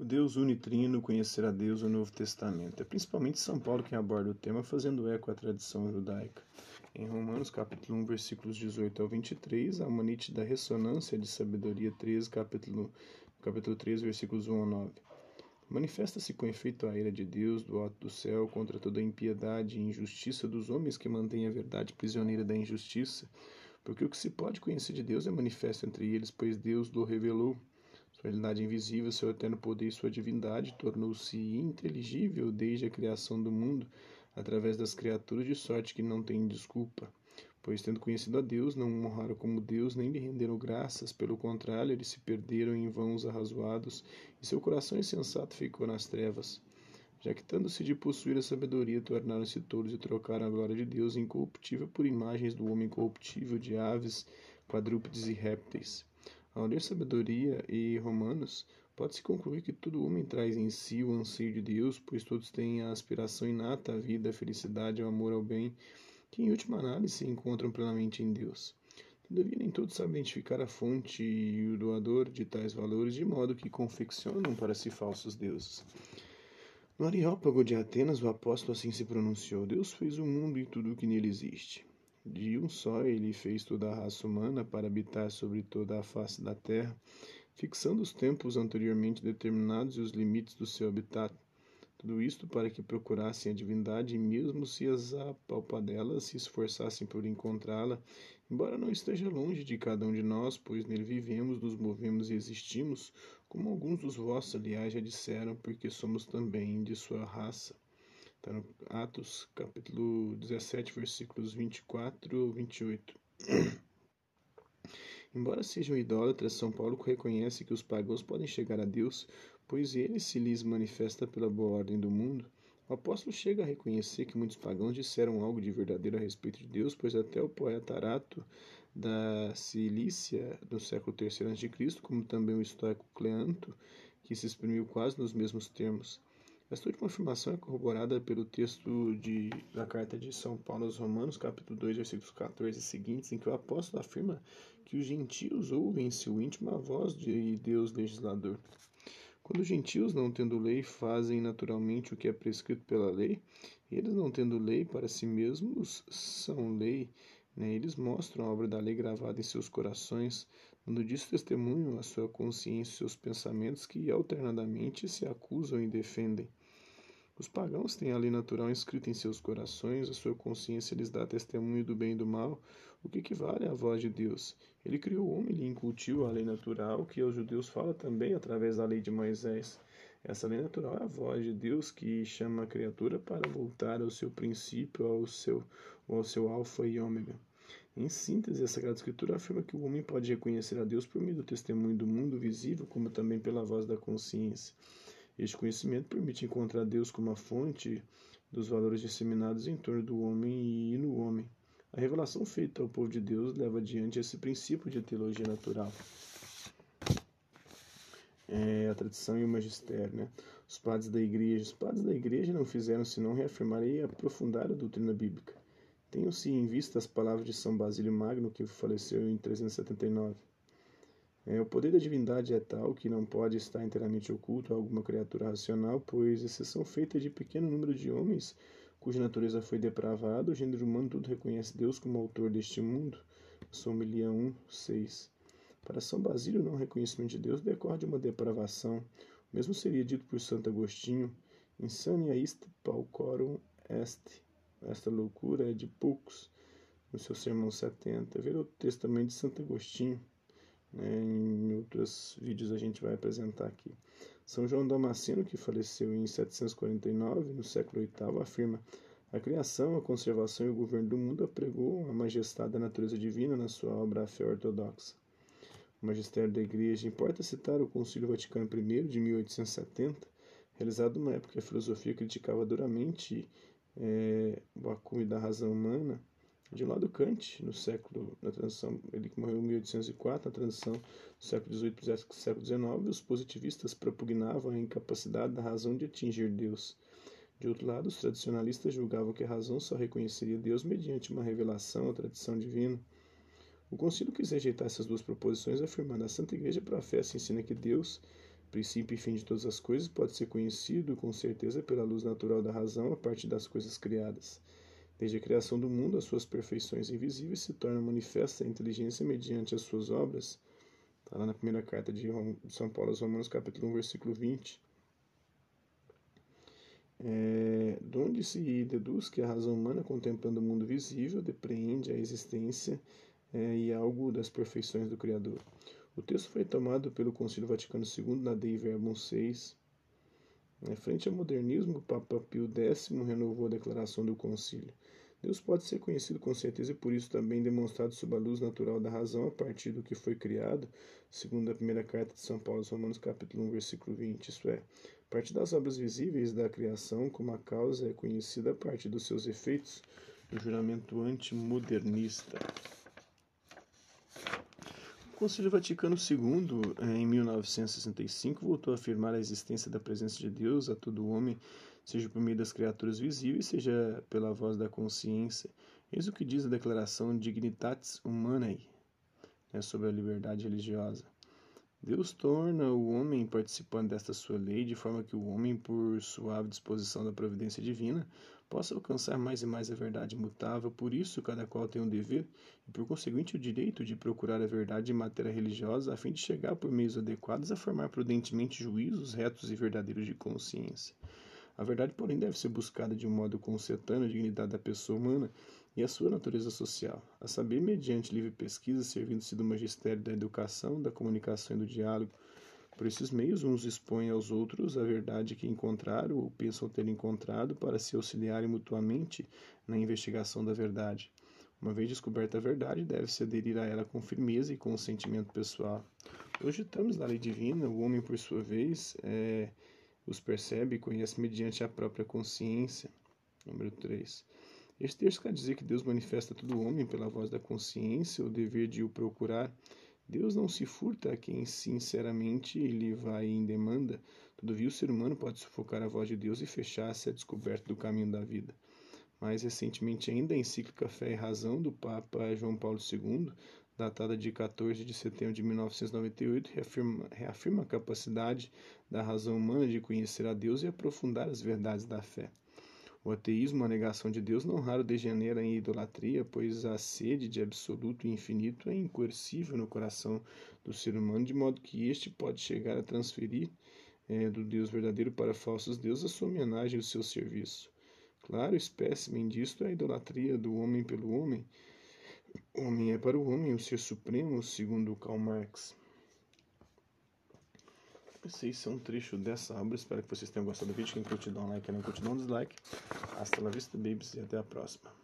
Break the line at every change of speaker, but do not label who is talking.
O Deus unitrino, conhecer a Deus no Novo Testamento. É principalmente São Paulo quem aborda o tema, fazendo eco à tradição judaica. Em Romanos, capítulo 1, versículos 18 ao 23, há uma nítida ressonância de sabedoria 13, capítulo, capítulo 3, versículos 1 ao 9. Manifesta-se com efeito a ira de Deus do alto do céu contra toda a impiedade e injustiça dos homens que mantêm a verdade prisioneira da injustiça, porque o que se pode conhecer de Deus é manifesto entre eles, pois Deus o revelou. Sua realidade invisível, seu eterno poder e sua divindade tornou-se inteligível desde a criação do mundo, através das criaturas, de sorte que não tem desculpa. Pois, tendo conhecido a Deus, não o honraram como Deus, nem lhe renderam graças, pelo contrário, eles se perderam em vãos arrazoados, e seu coração insensato ficou nas trevas. Jactando-se de possuir a sabedoria, tornaram-se tolos e trocaram a glória de Deus incorruptível por imagens do homem corruptível, de aves, quadrúpedes e répteis. Ao ler sabedoria e Romanos, pode-se concluir que todo homem traz em si o anseio de Deus, pois todos têm a aspiração inata à vida, à felicidade, ao amor ao bem, que em última análise se encontram plenamente em Deus. Todavia, nem todos sabem identificar a fonte e o doador de tais valores, de modo que confeccionam para si falsos deuses. No Areópago de Atenas, o apóstolo assim se pronunciou: Deus fez o mundo e tudo o que nele existe. De um só ele fez toda a raça humana para habitar sobre toda a face da terra, fixando os tempos anteriormente determinados e os limites do seu habitat. Tudo isto para que procurassem a divindade e mesmo se as apalpadelas se esforçassem por encontrá-la, embora não esteja longe de cada um de nós, pois nele vivemos, nos movemos e existimos, como alguns dos vossos, aliás, já disseram, porque somos também de sua raça. Está no Atos, capítulo 17, versículos 24 ou 28. Embora sejam idólatras, São Paulo reconhece que os pagãos podem chegar a Deus, pois ele se lhes manifesta pela boa ordem do mundo. O apóstolo chega a reconhecer que muitos pagãos disseram algo de verdadeiro a respeito de Deus, pois até o poeta Arato da Cilícia, no século III a.C., como também o estoico Cleanto, que se exprimiu quase nos mesmos termos. Esta última afirmação é corroborada pelo texto de, da carta de São Paulo aos Romanos, capítulo 2, versículos 14 e seguintes, em que o apóstolo afirma que os gentios ouvem em seu íntimo a voz de Deus legislador. Quando os gentios, não tendo lei, fazem naturalmente o que é prescrito pela lei, eles, não tendo lei para si mesmos, são lei. Né? Eles mostram a obra da lei gravada em seus corações, dando disso testemunho à sua consciência e seus pensamentos que alternadamente se acusam e defendem. Os pagãos têm a lei natural inscrita em seus corações, a sua consciência lhes dá testemunho do bem e do mal, o que equivale à voz de Deus. Ele criou o homem e lhe incutiu a lei natural, que aos judeus fala também através da lei de Moisés. Essa lei natural é a voz de Deus que chama a criatura para voltar ao seu princípio, ao seu, ao seu alfa e ômega. Em síntese, a Sagrada Escritura afirma que o homem pode reconhecer a Deus por meio do testemunho do mundo visível, como também pela voz da consciência. Este conhecimento permite encontrar Deus como a fonte dos valores disseminados em torno do homem e no homem. A revelação feita ao povo de Deus leva adiante esse princípio de teologia natural. É, a tradição e o magistério, né? Os padres da igreja, os padres da igreja não fizeram senão reafirmar e aprofundar a doutrina bíblica. Tenham-se em vista as palavras de São Basílio Magno, que faleceu em 379. É, o poder da divindade é tal que não pode estar inteiramente oculto a alguma criatura racional, pois exceção feita de pequeno número de homens cuja natureza foi depravada, o gênero humano tudo reconhece Deus como autor deste mundo. Somelia 1, 6. Para São Basílio, não reconhecimento de Deus decorre de uma depravação. O mesmo seria dito por Santo Agostinho: Insania ist paucorum est. Esta loucura é de poucos, no seu sermão 70. Ver o texto também de Santo Agostinho. Né, em outros vídeos a gente vai apresentar aqui. São João Damasceno, que faleceu em 749, no século VIII, afirma: a criação, a conservação e o governo do mundo apregou a majestade da natureza divina na sua obra A Fé Ortodoxa. O magistério da Igreja importa citar o Concílio Vaticano I de 1870, realizado numa época que a filosofia criticava duramente é, o acúmulo da razão humana de lado Kant, no século, na transição, ele morreu em 1804, na transição do século XVIII para o século XIX, os positivistas propugnavam a incapacidade da razão de atingir Deus. De outro lado, os tradicionalistas julgavam que a razão só reconheceria Deus mediante uma revelação ou tradição divina. O concílio quis rejeitar essas duas proposições, afirmando a Santa Igreja professa e ensina que Deus princípio e fim de todas as coisas pode ser conhecido com certeza pela luz natural da razão a partir das coisas criadas. Desde a criação do mundo, as suas perfeições invisíveis se tornam manifestas a inteligência mediante as suas obras. Está lá na primeira carta de São Paulo aos Romanos, capítulo 1, versículo 20. É, de onde se deduz que a razão humana, contemplando o mundo visível, depreende a existência é, e algo das perfeições do Criador. O texto foi tomado pelo Concílio Vaticano II na Dei Verbum 6. Frente ao modernismo, o Papa Pio X renovou a declaração do concílio. Deus pode ser conhecido com certeza e por isso também demonstrado sob a luz natural da razão a partir do que foi criado, segundo a primeira carta de São Paulo aos Romanos, capítulo 1, versículo 20, isto é, a partir das obras visíveis da criação, como a causa é conhecida a partir dos seus efeitos, o juramento antimodernista. Concílio Vaticano II, em 1965, voltou a afirmar a existência da presença de Deus a todo homem seja por meio das criaturas visíveis, seja pela voz da consciência. Eis o que diz a declaração Dignitatis Humanae né, sobre a liberdade religiosa. Deus torna o homem participante desta sua lei, de forma que o homem, por suave disposição da providência divina, possa alcançar mais e mais a verdade imutável. Por isso, cada qual tem um dever e, por conseguinte, o direito de procurar a verdade em matéria religiosa, a fim de chegar, por meios adequados, a formar prudentemente juízos retos e verdadeiros de consciência. A verdade, porém, deve ser buscada de um modo consertando a dignidade da pessoa humana e a sua natureza social, a saber, mediante livre pesquisa, servindo-se do magistério da educação, da comunicação e do diálogo. Por esses meios, uns expõem aos outros a verdade que encontraram ou pensam ter encontrado para se auxiliarem mutuamente na investigação da verdade. Uma vez descoberta a verdade, deve-se aderir a ela com firmeza e com sentimento pessoal. Hoje estamos na lei divina, o homem, por sua vez, é os percebe e conhece mediante a própria consciência. Número 3. Este texto quer dizer que Deus manifesta a todo homem pela voz da consciência o dever de o procurar. Deus não se furta a quem sinceramente lhe vai em demanda. Todavia, o ser humano pode sufocar a voz de Deus e fechar-se à descoberta do caminho da vida. Mais recentemente ainda, a encíclica Fé e Razão do Papa João Paulo II datada de 14 de setembro de 1998, reafirma, reafirma a capacidade da razão humana de conhecer a Deus e aprofundar as verdades da fé. O ateísmo, a negação de Deus, não raro degenera em idolatria, pois a sede de absoluto e infinito é incoercível no coração do ser humano, de modo que este pode chegar a transferir é, do Deus verdadeiro para falsos deuses a sua homenagem e o seu serviço. Claro, espécimen disto é a idolatria do homem pelo homem, o homem é para o homem o ser supremo, segundo Karl Marx. Esse é um trecho dessa obra. Espero que vocês tenham gostado do vídeo. Quem curtiu, dá um like. Quem não curtiu, dá um dislike. Hasta la vista, babies. E até a próxima.